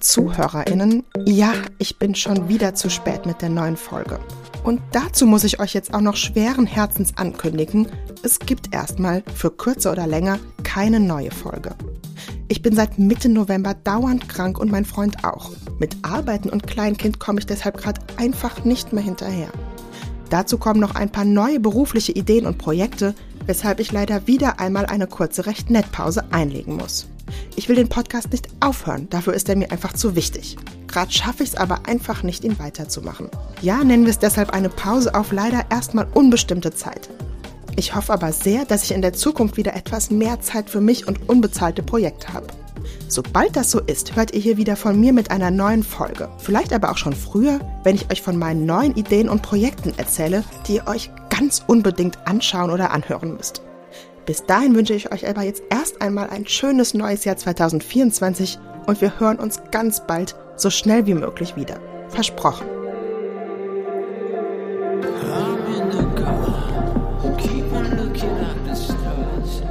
ZuhörerInnen, ja, ich bin schon wieder zu spät mit der neuen Folge. Und dazu muss ich euch jetzt auch noch schweren Herzens ankündigen, es gibt erstmal für kürzer oder länger keine neue Folge. Ich bin seit Mitte November dauernd krank und mein Freund auch. Mit Arbeiten und Kleinkind komme ich deshalb gerade einfach nicht mehr hinterher. Dazu kommen noch ein paar neue berufliche Ideen und Projekte, weshalb ich leider wieder einmal eine kurze recht nett Pause einlegen muss. Ich will den Podcast nicht aufhören, dafür ist er mir einfach zu wichtig. Gerade schaffe ich es aber einfach nicht, ihn weiterzumachen. Ja, nennen wir es deshalb eine Pause auf leider erstmal unbestimmte Zeit. Ich hoffe aber sehr, dass ich in der Zukunft wieder etwas mehr Zeit für mich und unbezahlte Projekte habe. Sobald das so ist, hört ihr hier wieder von mir mit einer neuen Folge. Vielleicht aber auch schon früher, wenn ich euch von meinen neuen Ideen und Projekten erzähle, die ihr euch ganz unbedingt anschauen oder anhören müsst. Bis dahin wünsche ich euch aber jetzt erst einmal ein schönes neues Jahr 2024 und wir hören uns ganz bald so schnell wie möglich wieder. Versprochen. Keep on looking at the stars.